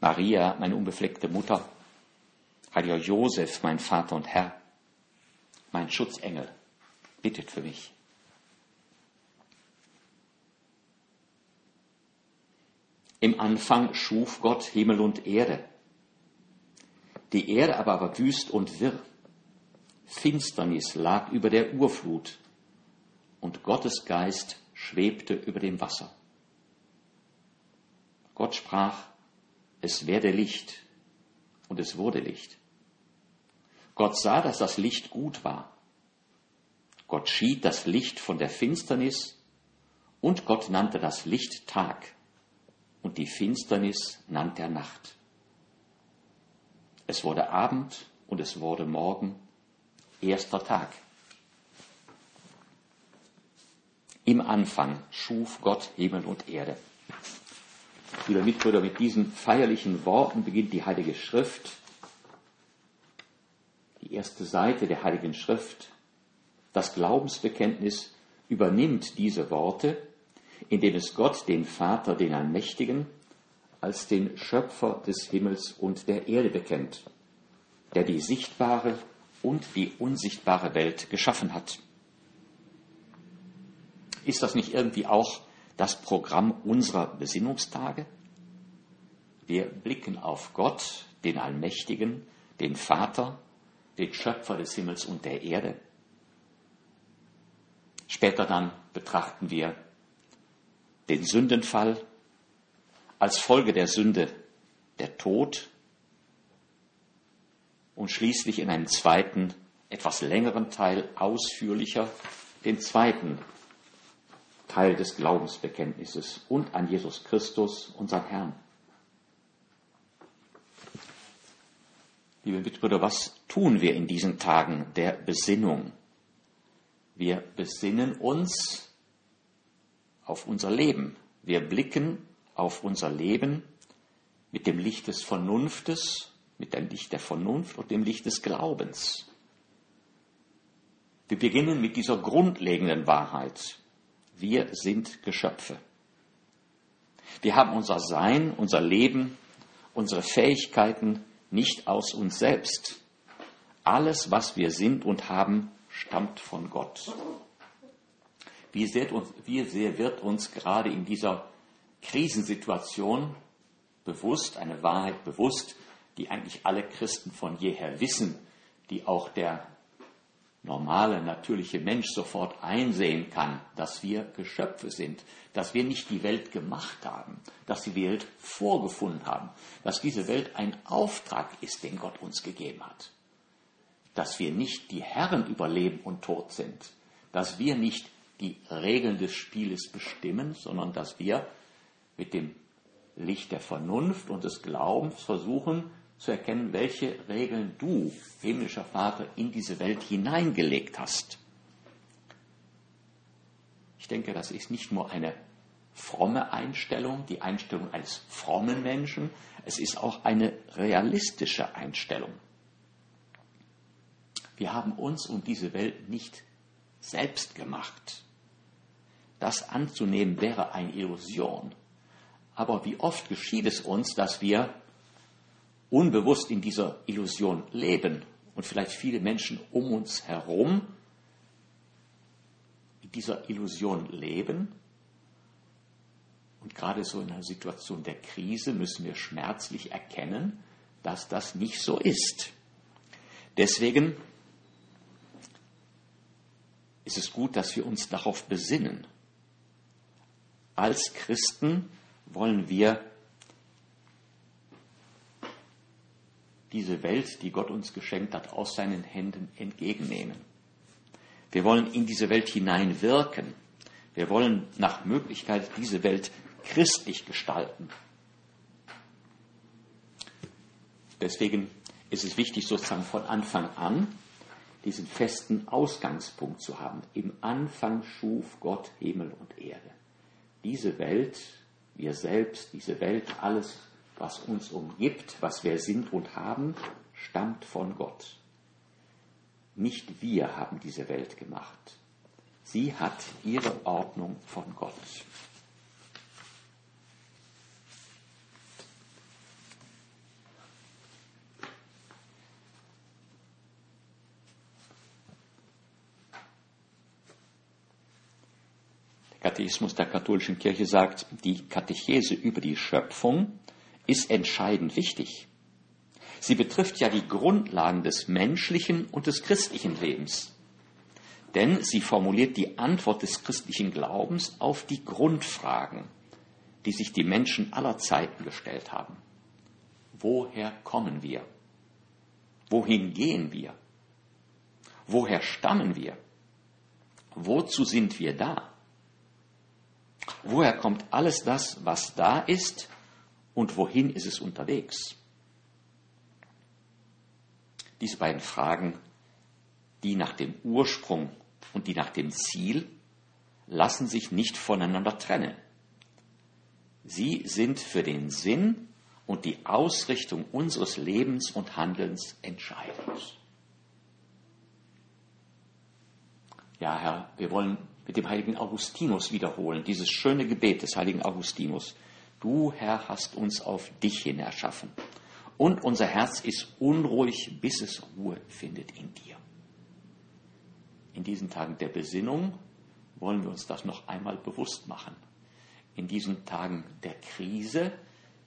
Maria, meine unbefleckte Mutter, heiliger Josef, mein Vater und Herr, mein Schutzengel, bittet für mich. Im Anfang schuf Gott Himmel und Erde. Die Erde aber war wüst und wirr. Finsternis lag über der Urflut und Gottes Geist schwebte über dem Wasser. Gott sprach, es werde Licht, und es wurde Licht. Gott sah, dass das Licht gut war. Gott schied das Licht von der Finsternis, und Gott nannte das Licht Tag, und die Finsternis nannte er Nacht. Es wurde Abend und es wurde Morgen, erster Tag. Im Anfang schuf Gott Himmel und Erde. Liebe Mitbrüder, mit diesen feierlichen Worten beginnt die Heilige Schrift. Die erste Seite der Heiligen Schrift, das Glaubensbekenntnis, übernimmt diese Worte, indem es Gott, den Vater, den Allmächtigen, als den Schöpfer des Himmels und der Erde bekennt, der die sichtbare und die unsichtbare Welt geschaffen hat. Ist das nicht irgendwie auch das Programm unserer Besinnungstage? Wir blicken auf Gott, den Allmächtigen, den Vater, den Schöpfer des Himmels und der Erde. Später dann betrachten wir den Sündenfall, als Folge der Sünde der Tod und schließlich in einem zweiten, etwas längeren Teil ausführlicher den zweiten Teil des Glaubensbekenntnisses und an Jesus Christus, unseren Herrn. Liebe Mitbrüder, was tun wir in diesen Tagen der Besinnung? Wir besinnen uns auf unser Leben. Wir blicken auf unser Leben mit dem Licht des Vernunftes, mit dem Licht der Vernunft und dem Licht des Glaubens. Wir beginnen mit dieser grundlegenden Wahrheit. Wir sind Geschöpfe. Wir haben unser Sein, unser Leben, unsere Fähigkeiten nicht aus uns selbst. Alles, was wir sind und haben, stammt von Gott. Wie sehr, uns, wie sehr wird uns gerade in dieser Krisensituation bewusst, eine Wahrheit bewusst, die eigentlich alle Christen von jeher wissen, die auch der normale, natürliche Mensch sofort einsehen kann, dass wir Geschöpfe sind, dass wir nicht die Welt gemacht haben, dass die Welt vorgefunden haben, dass diese Welt ein Auftrag ist, den Gott uns gegeben hat, dass wir nicht die Herren über Leben und Tod sind, dass wir nicht die Regeln des Spieles bestimmen, sondern dass wir mit dem Licht der Vernunft und des Glaubens versuchen zu erkennen, welche Regeln du, himmlischer Vater, in diese Welt hineingelegt hast. Ich denke, das ist nicht nur eine fromme Einstellung, die Einstellung eines frommen Menschen, es ist auch eine realistische Einstellung. Wir haben uns und diese Welt nicht selbst gemacht. Das anzunehmen wäre eine Illusion. Aber wie oft geschieht es uns, dass wir unbewusst in dieser Illusion leben und vielleicht viele Menschen um uns herum in dieser Illusion leben. Und gerade so in einer Situation der Krise müssen wir schmerzlich erkennen, dass das nicht so ist. Deswegen ist es gut, dass wir uns darauf besinnen. Als Christen wollen wir diese Welt, die Gott uns geschenkt hat, aus seinen Händen entgegennehmen. Wir wollen in diese Welt hineinwirken. Wir wollen nach Möglichkeit diese Welt christlich gestalten. Deswegen ist es wichtig, sozusagen von Anfang an diesen festen Ausgangspunkt zu haben. Im Anfang schuf Gott Himmel und Erde. Diese Welt, wir selbst, diese Welt, alles, was uns umgibt, was wir sind und haben, stammt von Gott. Nicht wir haben diese Welt gemacht. Sie hat ihre Ordnung von Gott. Der Katechismus der katholischen Kirche sagt, die Katechese über die Schöpfung ist entscheidend wichtig. Sie betrifft ja die Grundlagen des menschlichen und des christlichen Lebens. Denn sie formuliert die Antwort des christlichen Glaubens auf die Grundfragen, die sich die Menschen aller Zeiten gestellt haben. Woher kommen wir? Wohin gehen wir? Woher stammen wir? Wozu sind wir da? Woher kommt alles das, was da ist und wohin ist es unterwegs? Diese beiden Fragen, die nach dem Ursprung und die nach dem Ziel, lassen sich nicht voneinander trennen. Sie sind für den Sinn und die Ausrichtung unseres Lebens und Handelns entscheidend. Ja, Herr, wir wollen mit dem heiligen Augustinus wiederholen, dieses schöne Gebet des heiligen Augustinus. Du, Herr, hast uns auf dich hin erschaffen und unser Herz ist unruhig, bis es Ruhe findet in dir. In diesen Tagen der Besinnung wollen wir uns das noch einmal bewusst machen. In diesen Tagen der Krise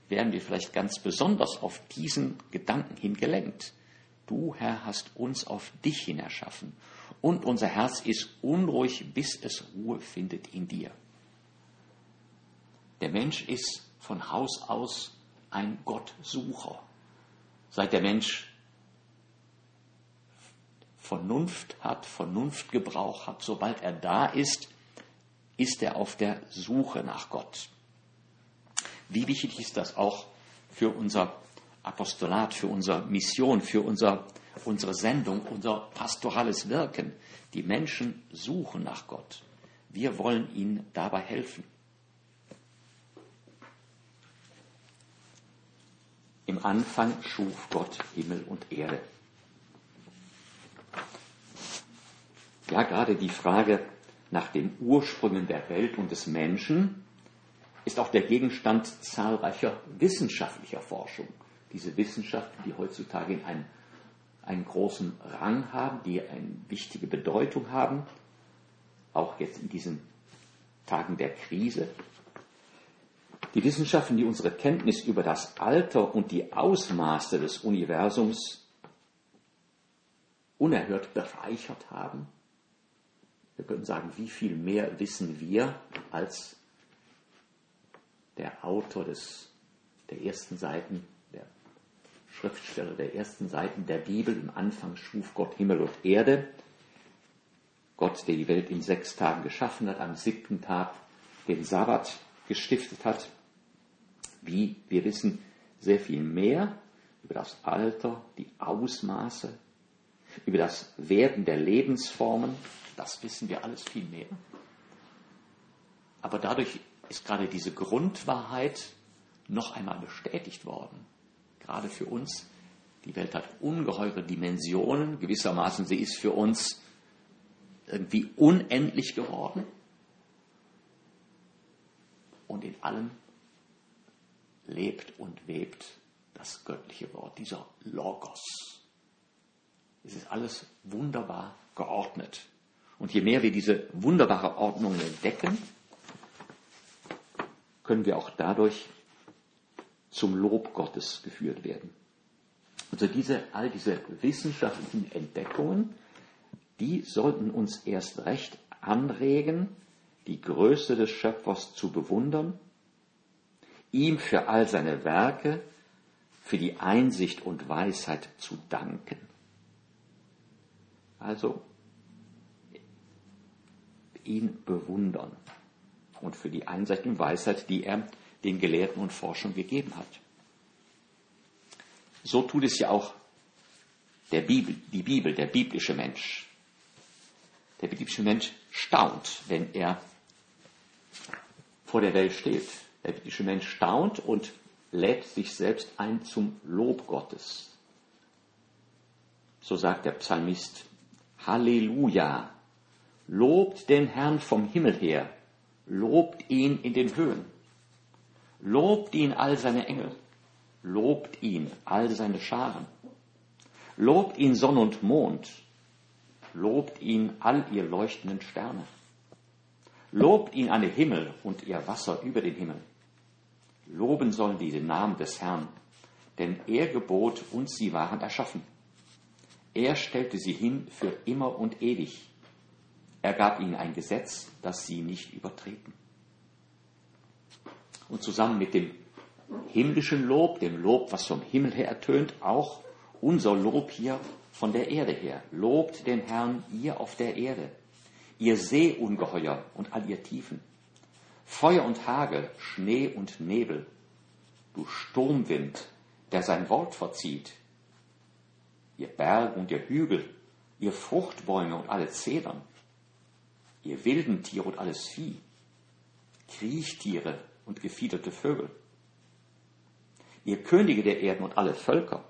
werden wir vielleicht ganz besonders auf diesen Gedanken hin gelenkt. Du, Herr, hast uns auf dich hin erschaffen und unser Herz ist unruhig, bis es Ruhe findet in dir. Der Mensch ist von Haus aus ein Gottsucher. Seit der Mensch Vernunft hat, Vernunftgebrauch hat, sobald er da ist, ist er auf der Suche nach Gott. Wie wichtig ist das auch für unser Apostolat, für unsere Mission, für unser, unsere Sendung, unser pastorales Wirken. Die Menschen suchen nach Gott. Wir wollen ihnen dabei helfen. Im Anfang schuf Gott Himmel und Erde. Ja, gerade die Frage nach den Ursprüngen der Welt und des Menschen ist auch der Gegenstand zahlreicher wissenschaftlicher Forschung. Diese Wissenschaften, die heutzutage in einem, einen großen Rang haben, die eine wichtige Bedeutung haben, auch jetzt in diesen Tagen der Krise, die Wissenschaften, die unsere Kenntnis über das Alter und die Ausmaße des Universums unerhört bereichert haben. Wir können sagen, wie viel mehr wissen wir als der Autor des, der ersten Seiten, der Schriftsteller der ersten Seiten der Bibel. Im Anfang schuf Gott Himmel und Erde. Gott, der die Welt in sechs Tagen geschaffen hat, am siebten Tag den Sabbat gestiftet hat wie wir wissen sehr viel mehr über das Alter, die Ausmaße, über das Werden der Lebensformen. Das wissen wir alles viel mehr. Aber dadurch ist gerade diese Grundwahrheit noch einmal bestätigt worden. Gerade für uns. Die Welt hat ungeheure Dimensionen. Gewissermaßen sie ist für uns irgendwie unendlich geworden. Und in allem lebt und webt das göttliche Wort, dieser Logos. Es ist alles wunderbar geordnet. Und je mehr wir diese wunderbare Ordnung entdecken, können wir auch dadurch zum Lob Gottes geführt werden. Also diese, all diese wissenschaftlichen Entdeckungen, die sollten uns erst recht anregen, die Größe des Schöpfers zu bewundern ihm für all seine Werke, für die Einsicht und Weisheit zu danken. Also ihn bewundern und für die Einsicht und Weisheit, die er den Gelehrten und Forschern gegeben hat. So tut es ja auch der Bibel, die Bibel, der biblische Mensch. Der biblische Mensch staunt, wenn er vor der Welt steht. Der biblische Mensch staunt und lädt sich selbst ein zum Lob Gottes. So sagt der Psalmist, Halleluja, lobt den Herrn vom Himmel her, lobt ihn in den Höhen, lobt ihn all seine Engel, lobt ihn all seine Scharen, lobt ihn Sonn und Mond, lobt ihn all ihr leuchtenden Sterne, lobt ihn alle Himmel und ihr Wasser über den Himmel. Loben sollen die den Namen des Herrn, denn er gebot und sie waren erschaffen. Er stellte sie hin für immer und ewig. Er gab ihnen ein Gesetz, das sie nicht übertreten. Und zusammen mit dem himmlischen Lob, dem Lob, was vom Himmel her ertönt, auch unser Lob hier von der Erde her. Lobt den Herrn ihr auf der Erde, ihr Seeungeheuer und all ihr Tiefen. Feuer und Hagel, Schnee und Nebel, du Sturmwind, der sein Wort verzieht, ihr Berge und ihr Hügel, ihr Fruchtbäume und alle Zedern, ihr wilden Tiere und alles Vieh, Kriechtiere und gefiederte Vögel, ihr Könige der Erden und alle Völker,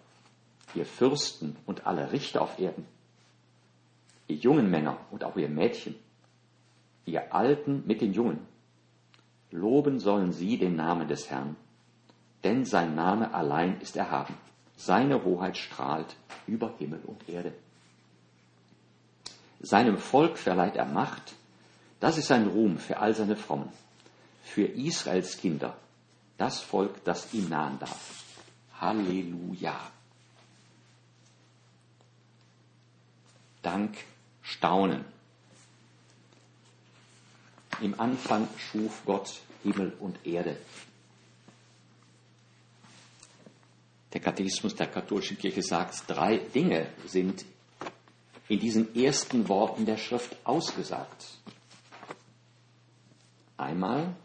ihr Fürsten und alle Richter auf Erden, ihr jungen Männer und auch ihr Mädchen, ihr Alten mit den Jungen, loben sollen sie den Namen des Herrn, denn sein Name allein ist erhaben, seine Hoheit strahlt über Himmel und Erde. Seinem Volk verleiht er Macht, das ist sein Ruhm für all seine Frommen, für Israels Kinder, das Volk, das ihm nahen darf. Halleluja. Dank, Staunen. Im Anfang schuf Gott Himmel und Erde. Der Katechismus der katholischen Kirche sagt, drei Dinge sind in diesen ersten Worten der Schrift ausgesagt. Einmal,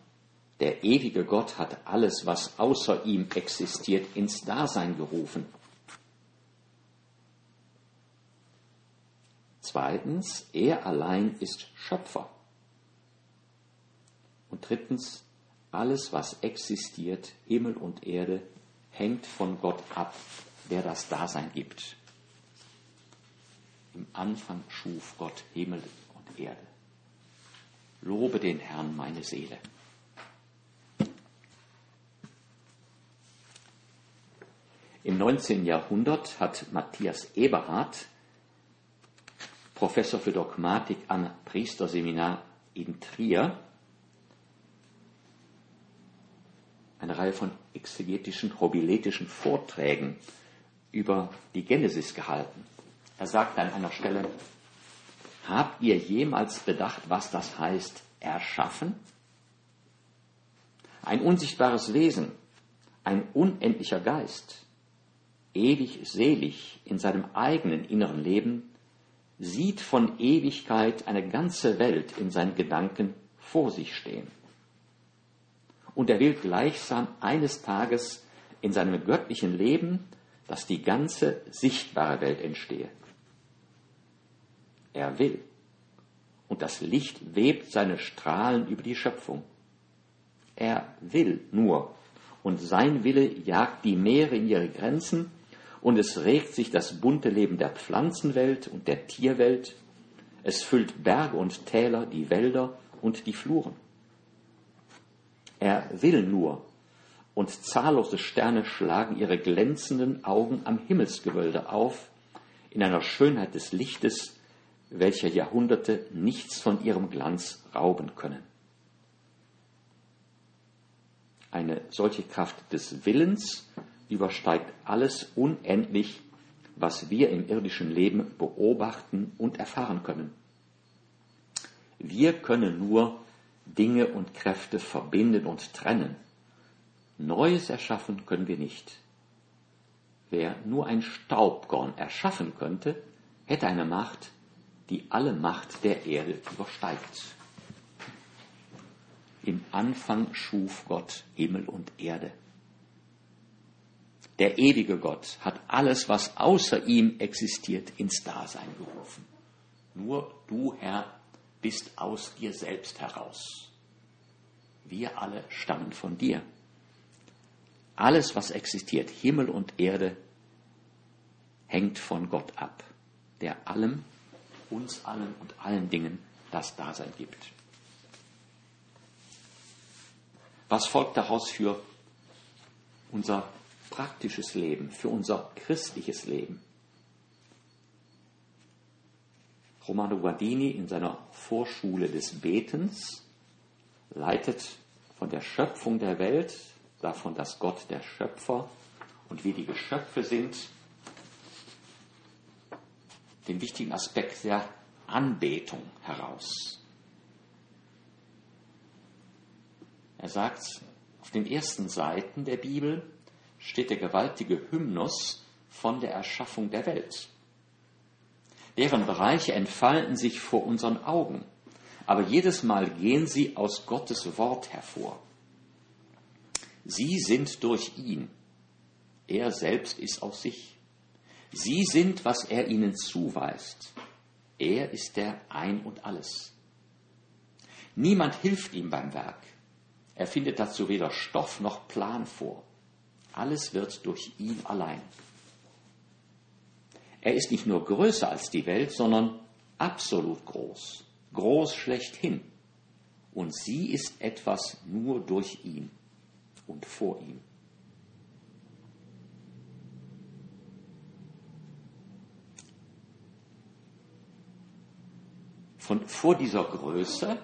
der ewige Gott hat alles, was außer ihm existiert, ins Dasein gerufen. Zweitens, er allein ist Schöpfer. Und drittens, alles, was existiert, Himmel und Erde, hängt von Gott ab, der das Dasein gibt. Im Anfang schuf Gott Himmel und Erde. Lobe den Herrn meine Seele. Im 19. Jahrhundert hat Matthias Eberhard, Professor für Dogmatik am Priesterseminar in Trier, eine Reihe von exegetischen, hobiletischen Vorträgen über die Genesis gehalten. Er sagt an einer Stelle, habt ihr jemals bedacht, was das heißt, erschaffen? Ein unsichtbares Wesen, ein unendlicher Geist, ewig selig in seinem eigenen inneren Leben, sieht von Ewigkeit eine ganze Welt in seinen Gedanken vor sich stehen und er will gleichsam eines Tages in seinem göttlichen Leben, dass die ganze sichtbare Welt entstehe. Er will. Und das Licht webt seine Strahlen über die Schöpfung. Er will nur. Und sein Wille jagt die Meere in ihre Grenzen und es regt sich das bunte Leben der Pflanzenwelt und der Tierwelt. Es füllt Berge und Täler, die Wälder und die Fluren. Er will nur. Und zahllose Sterne schlagen ihre glänzenden Augen am Himmelsgewölbe auf, in einer Schönheit des Lichtes, welcher Jahrhunderte nichts von ihrem Glanz rauben können. Eine solche Kraft des Willens übersteigt alles unendlich, was wir im irdischen Leben beobachten und erfahren können. Wir können nur Dinge und Kräfte verbinden und trennen. Neues erschaffen können wir nicht. Wer nur ein Staubkorn erschaffen könnte, hätte eine Macht, die alle Macht der Erde übersteigt. Im Anfang schuf Gott Himmel und Erde. der ewige Gott, hat alles, was außer ihm existiert, ins Dasein gerufen. Nur du, Herr, bist aus dir selbst heraus. Wir alle stammen von dir. Alles, was existiert, Himmel und Erde, hängt von Gott ab, der allem, uns allen und allen Dingen das Dasein gibt. Was folgt daraus für unser praktisches Leben, für unser christliches Leben? Romano Guardini in seiner Vorschule des Betens leitet von der Schöpfung der Welt, davon, dass Gott der Schöpfer und wir die Geschöpfe sind, den wichtigen Aspekt der Anbetung heraus. Er sagt, auf den ersten Seiten der Bibel steht der gewaltige Hymnus von der Erschaffung der Welt. Deren Bereiche entfalten sich vor unseren Augen, aber jedes Mal gehen sie aus Gottes Wort hervor. Sie sind durch ihn. Er selbst ist aus sich. Sie sind, was er ihnen zuweist. Er ist der Ein und alles. Niemand hilft ihm beim Werk. Er findet dazu weder Stoff noch Plan vor. Alles wird durch ihn allein. Er ist nicht nur größer als die Welt, sondern absolut groß, groß schlechthin. Und sie ist etwas nur durch ihn und vor ihm. Von vor dieser Größe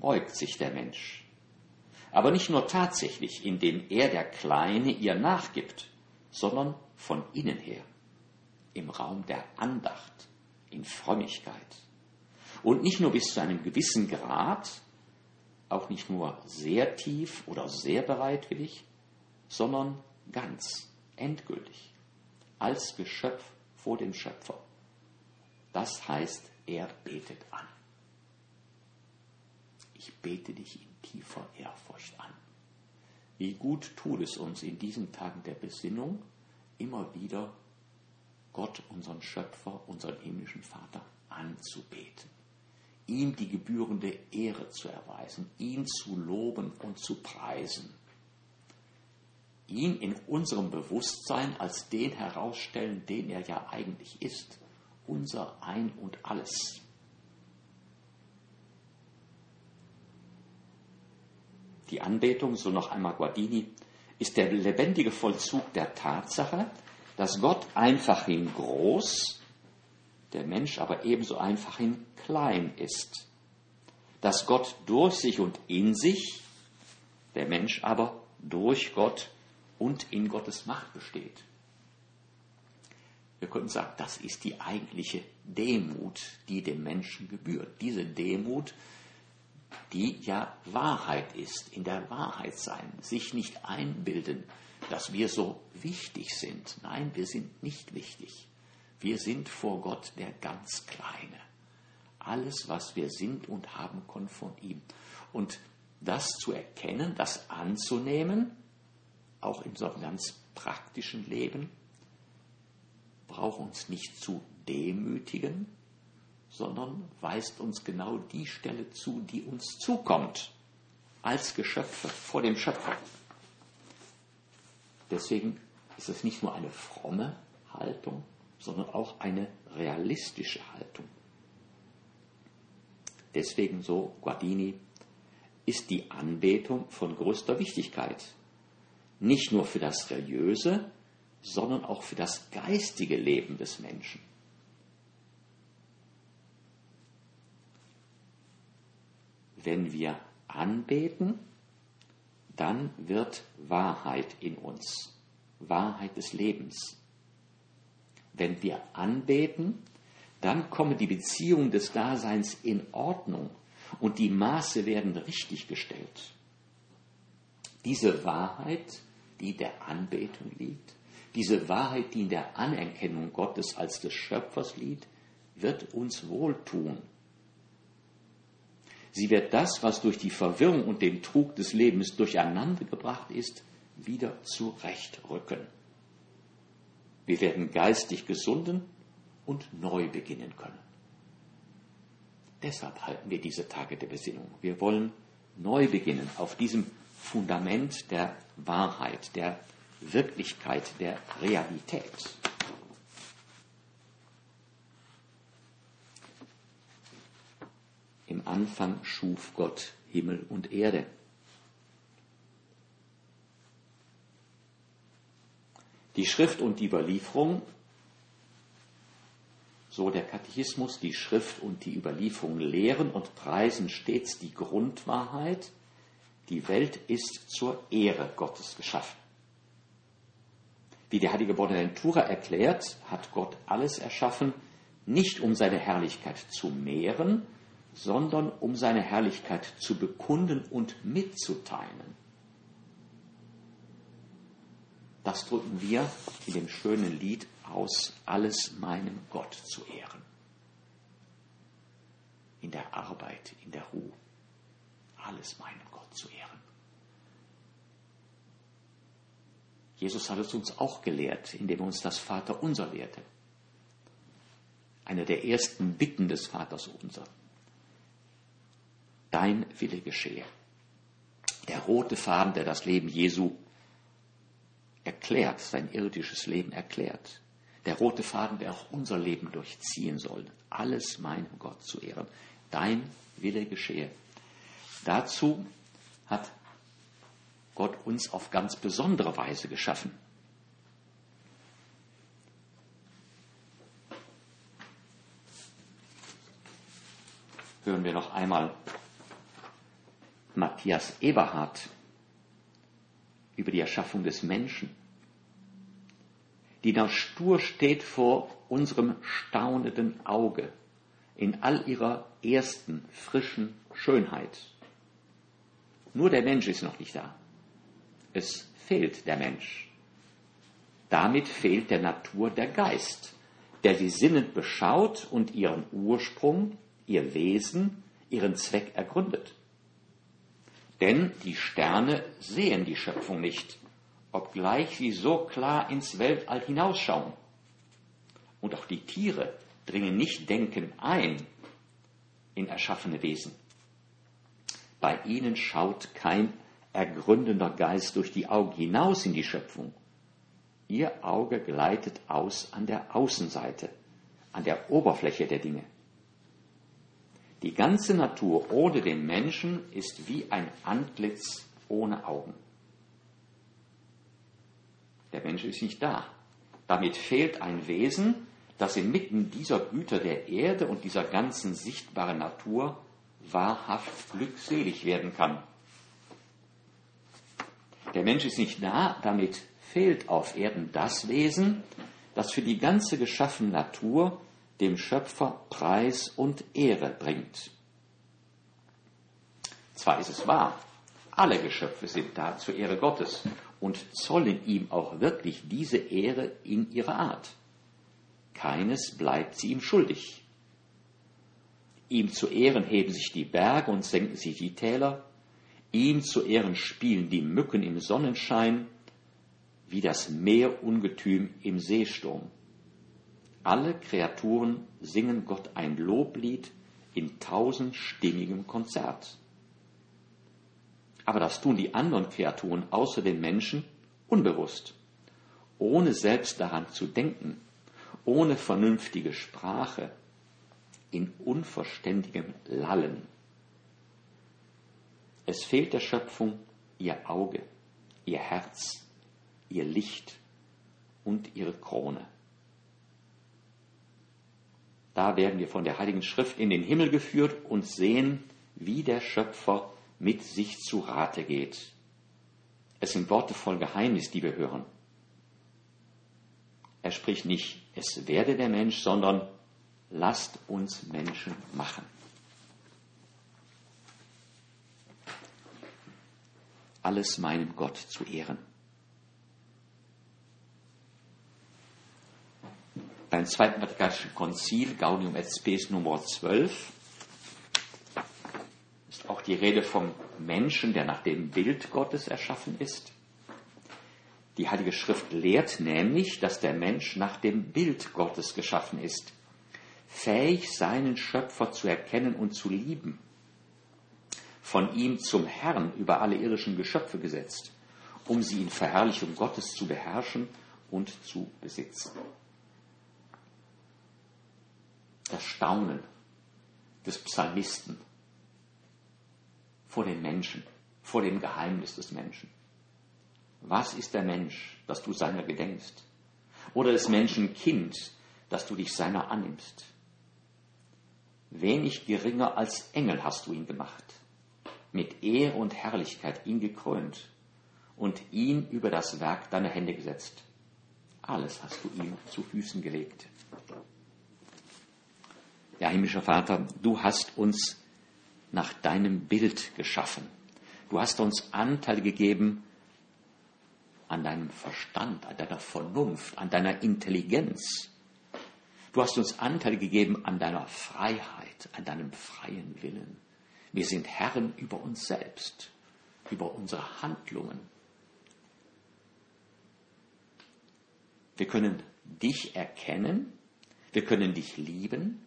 beugt sich der Mensch. Aber nicht nur tatsächlich, indem er der Kleine ihr nachgibt, sondern von innen her, im Raum der Andacht, in Frömmigkeit. Und nicht nur bis zu einem gewissen Grad, auch nicht nur sehr tief oder sehr bereitwillig, sondern ganz, endgültig, als Geschöpf vor dem Schöpfer. Das heißt, er betet an. Ich bete dich in tiefer Ehrfurcht an. Wie gut tut es uns in diesen Tagen der Besinnung, immer wieder Gott, unseren Schöpfer, unseren himmlischen Vater anzubeten ihm die gebührende Ehre zu erweisen, ihn zu loben und zu preisen, ihn in unserem Bewusstsein als den herausstellen, den er ja eigentlich ist, unser Ein und alles. Die Anbetung, so noch einmal Guardini, ist der lebendige Vollzug der Tatsache, dass Gott einfachhin groß, der Mensch aber ebenso einfachhin klein ist. Dass Gott durch sich und in sich, der Mensch aber durch Gott und in Gottes Macht besteht. Wir könnten sagen, das ist die eigentliche Demut, die dem Menschen gebührt. Diese Demut, die ja Wahrheit ist, in der Wahrheit sein, sich nicht einbilden, dass wir so wichtig sind. Nein, wir sind nicht wichtig. Wir sind vor Gott der ganz Kleine. Alles, was wir sind und haben, kommt von ihm. Und das zu erkennen, das anzunehmen, auch in so einem ganz praktischen Leben, braucht uns nicht zu demütigen, sondern weist uns genau die Stelle zu, die uns zukommt, als Geschöpfe vor dem Schöpfer. Deswegen ist es nicht nur eine fromme Haltung, sondern auch eine realistische Haltung. Deswegen so Guardini ist die Anbetung von größter Wichtigkeit. Nicht nur für das religiöse, sondern auch für das geistige Leben des Menschen. Wenn wir anbeten, dann wird Wahrheit in uns, Wahrheit des Lebens, wenn wir anbeten, dann kommen die Beziehungen des Daseins in Ordnung und die Maße werden richtig gestellt. Diese Wahrheit, die der Anbetung liegt, diese Wahrheit, die in der Anerkennung Gottes als des Schöpfers liegt, wird uns wohltun. Sie wird das, was durch die Verwirrung und den Trug des Lebens durcheinander gebracht ist, wieder zurechtrücken. Wir werden geistig gesunden und neu beginnen können. Deshalb halten wir diese Tage der Besinnung. Wir wollen neu beginnen auf diesem Fundament der Wahrheit, der Wirklichkeit, der Realität. Im Anfang schuf Gott Himmel und Erde. Die Schrift und die Überlieferung, so der Katechismus, die Schrift und die Überlieferung lehren und preisen stets die Grundwahrheit, die Welt ist zur Ehre Gottes geschaffen. Wie der heilige Bonaventura erklärt, hat Gott alles erschaffen, nicht um seine Herrlichkeit zu mehren, sondern um seine Herrlichkeit zu bekunden und mitzuteilen. Das drücken wir in dem schönen Lied aus, alles meinem Gott zu ehren. In der Arbeit, in der Ruhe, alles meinem Gott zu ehren. Jesus hat es uns auch gelehrt, indem er uns das Vater unser lehrte. Eine der ersten Bitten des Vaters unser dein Wille geschehe. Der rote Faden, der das Leben Jesu erklärt, sein irdisches Leben erklärt. Der rote Faden, der auch unser Leben durchziehen soll. Alles meinem Gott zu ehren. Dein Wille geschehe. Dazu hat Gott uns auf ganz besondere Weise geschaffen. Hören wir noch einmal Matthias Eberhard über die Erschaffung des Menschen, die da stur steht vor unserem staunenden Auge in all ihrer ersten frischen Schönheit. Nur der Mensch ist noch nicht da. Es fehlt der Mensch. Damit fehlt der Natur der Geist, der sie sinnend beschaut und ihren Ursprung, ihr Wesen, ihren Zweck ergründet. Denn die Sterne sehen die Schöpfung nicht, obgleich sie so klar ins Weltall hinausschauen. Und auch die Tiere dringen nicht denken ein in erschaffene Wesen. Bei ihnen schaut kein ergründender Geist durch die Augen hinaus in die Schöpfung. Ihr Auge gleitet aus an der Außenseite, an der Oberfläche der Dinge. Die ganze Natur ohne den Menschen ist wie ein Antlitz ohne Augen. Der Mensch ist nicht da. Damit fehlt ein Wesen, das inmitten dieser Güter der Erde und dieser ganzen sichtbaren Natur wahrhaft glückselig werden kann. Der Mensch ist nicht da, damit fehlt auf Erden das Wesen, das für die ganze geschaffene Natur dem Schöpfer Preis und Ehre bringt. Zwar ist es wahr, alle Geschöpfe sind da zur Ehre Gottes und zollen ihm auch wirklich diese Ehre in ihrer Art. Keines bleibt sie ihm schuldig. Ihm zu Ehren heben sich die Berge und senken sich die Täler, ihm zu Ehren spielen die Mücken im Sonnenschein, wie das Meerungetüm im Seesturm. Alle Kreaturen singen Gott ein Loblied in tausendstimmigem Konzert. Aber das tun die anderen Kreaturen außer den Menschen unbewusst, ohne selbst daran zu denken, ohne vernünftige Sprache, in unverständigem Lallen. Es fehlt der Schöpfung ihr Auge, ihr Herz, ihr Licht und ihre Krone. Da werden wir von der Heiligen Schrift in den Himmel geführt und sehen, wie der Schöpfer mit sich zu Rate geht. Es sind Worte voll Geheimnis, die wir hören. Er spricht nicht, es werde der Mensch, sondern lasst uns Menschen machen. Alles meinem Gott zu ehren. Beim Zweiten Vatikanischen Konzil, Gaudium et Spes Nummer 12, ist auch die Rede vom Menschen, der nach dem Bild Gottes erschaffen ist. Die Heilige Schrift lehrt nämlich, dass der Mensch nach dem Bild Gottes geschaffen ist, fähig seinen Schöpfer zu erkennen und zu lieben, von ihm zum Herrn über alle irdischen Geschöpfe gesetzt, um sie in Verherrlichung Gottes zu beherrschen und zu besitzen. Das Staunen des Psalmisten vor den Menschen, vor dem Geheimnis des Menschen. Was ist der Mensch, dass du seiner gedenkst? Oder des Menschen Kind, dass du dich seiner annimmst? Wenig geringer als Engel hast du ihn gemacht, mit Ehre und Herrlichkeit ihn gekrönt und ihn über das Werk deiner Hände gesetzt. Alles hast du ihm zu Füßen gelegt. Ja, himmlischer Vater, du hast uns nach deinem Bild geschaffen. Du hast uns Anteil gegeben an deinem Verstand, an deiner Vernunft, an deiner Intelligenz. Du hast uns Anteil gegeben an deiner Freiheit, an deinem freien Willen. Wir sind Herren über uns selbst, über unsere Handlungen. Wir können dich erkennen, wir können dich lieben,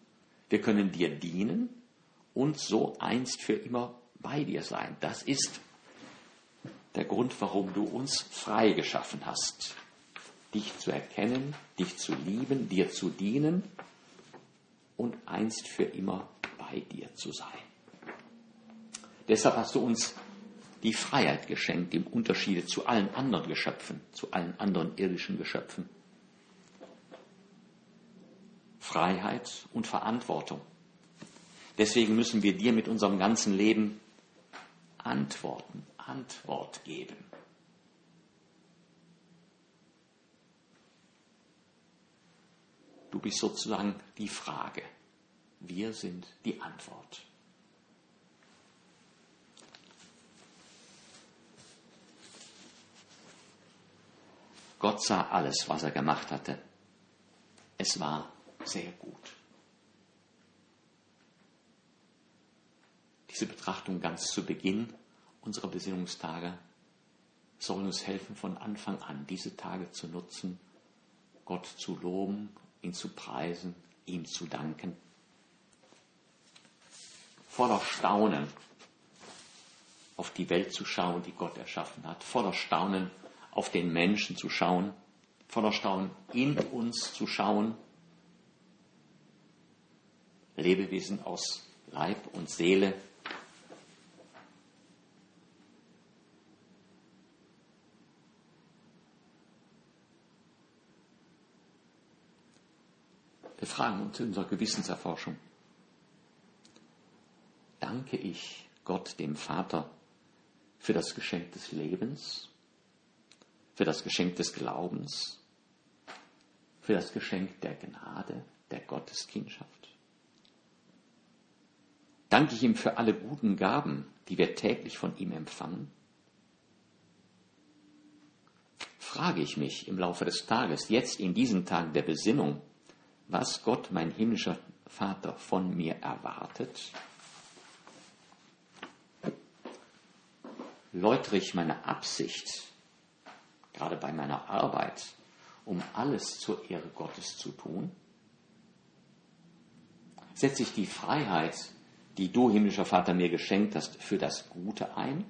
wir können dir dienen und so einst für immer bei dir sein. Das ist der Grund, warum du uns frei geschaffen hast. Dich zu erkennen, dich zu lieben, dir zu dienen und einst für immer bei dir zu sein. Deshalb hast du uns die Freiheit geschenkt im Unterschied zu allen anderen Geschöpfen, zu allen anderen irdischen Geschöpfen. Freiheit und Verantwortung. Deswegen müssen wir dir mit unserem ganzen Leben antworten, Antwort geben. Du bist sozusagen die Frage. Wir sind die Antwort. Gott sah alles, was er gemacht hatte. Es war sehr gut. Diese Betrachtung ganz zu Beginn unserer Besinnungstage soll uns helfen, von Anfang an diese Tage zu nutzen, Gott zu loben, ihn zu preisen, ihm zu danken. Voller Staunen auf die Welt zu schauen, die Gott erschaffen hat, voller Staunen auf den Menschen zu schauen, voller Staunen in uns zu schauen, Lebewesen aus Leib und Seele Wir fragen uns in unserer Gewissenserforschung, danke ich Gott, dem Vater, für das Geschenk des Lebens, für das Geschenk des Glaubens, für das Geschenk der Gnade, der Gotteskindschaft? Danke ich ihm für alle guten Gaben, die wir täglich von ihm empfangen? Frage ich mich im Laufe des Tages, jetzt in diesen Tagen der Besinnung, was Gott, mein himmlischer Vater, von mir erwartet? Läutere ich meine Absicht, gerade bei meiner Arbeit, um alles zur Ehre Gottes zu tun? Setze ich die Freiheit, die du, himmlischer Vater, mir geschenkt hast, für das Gute ein?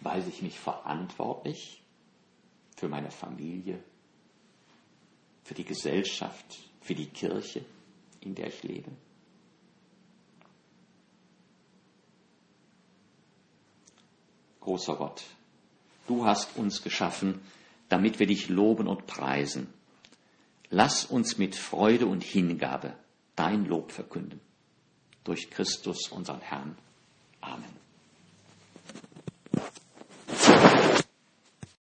Weise ich mich verantwortlich für meine Familie, für die Gesellschaft, für die Kirche, in der ich lebe? Großer Gott, du hast uns geschaffen, damit wir dich loben und preisen. Lass uns mit Freude und Hingabe dein Lob verkünden. Durch Christus, unseren Herrn. Amen.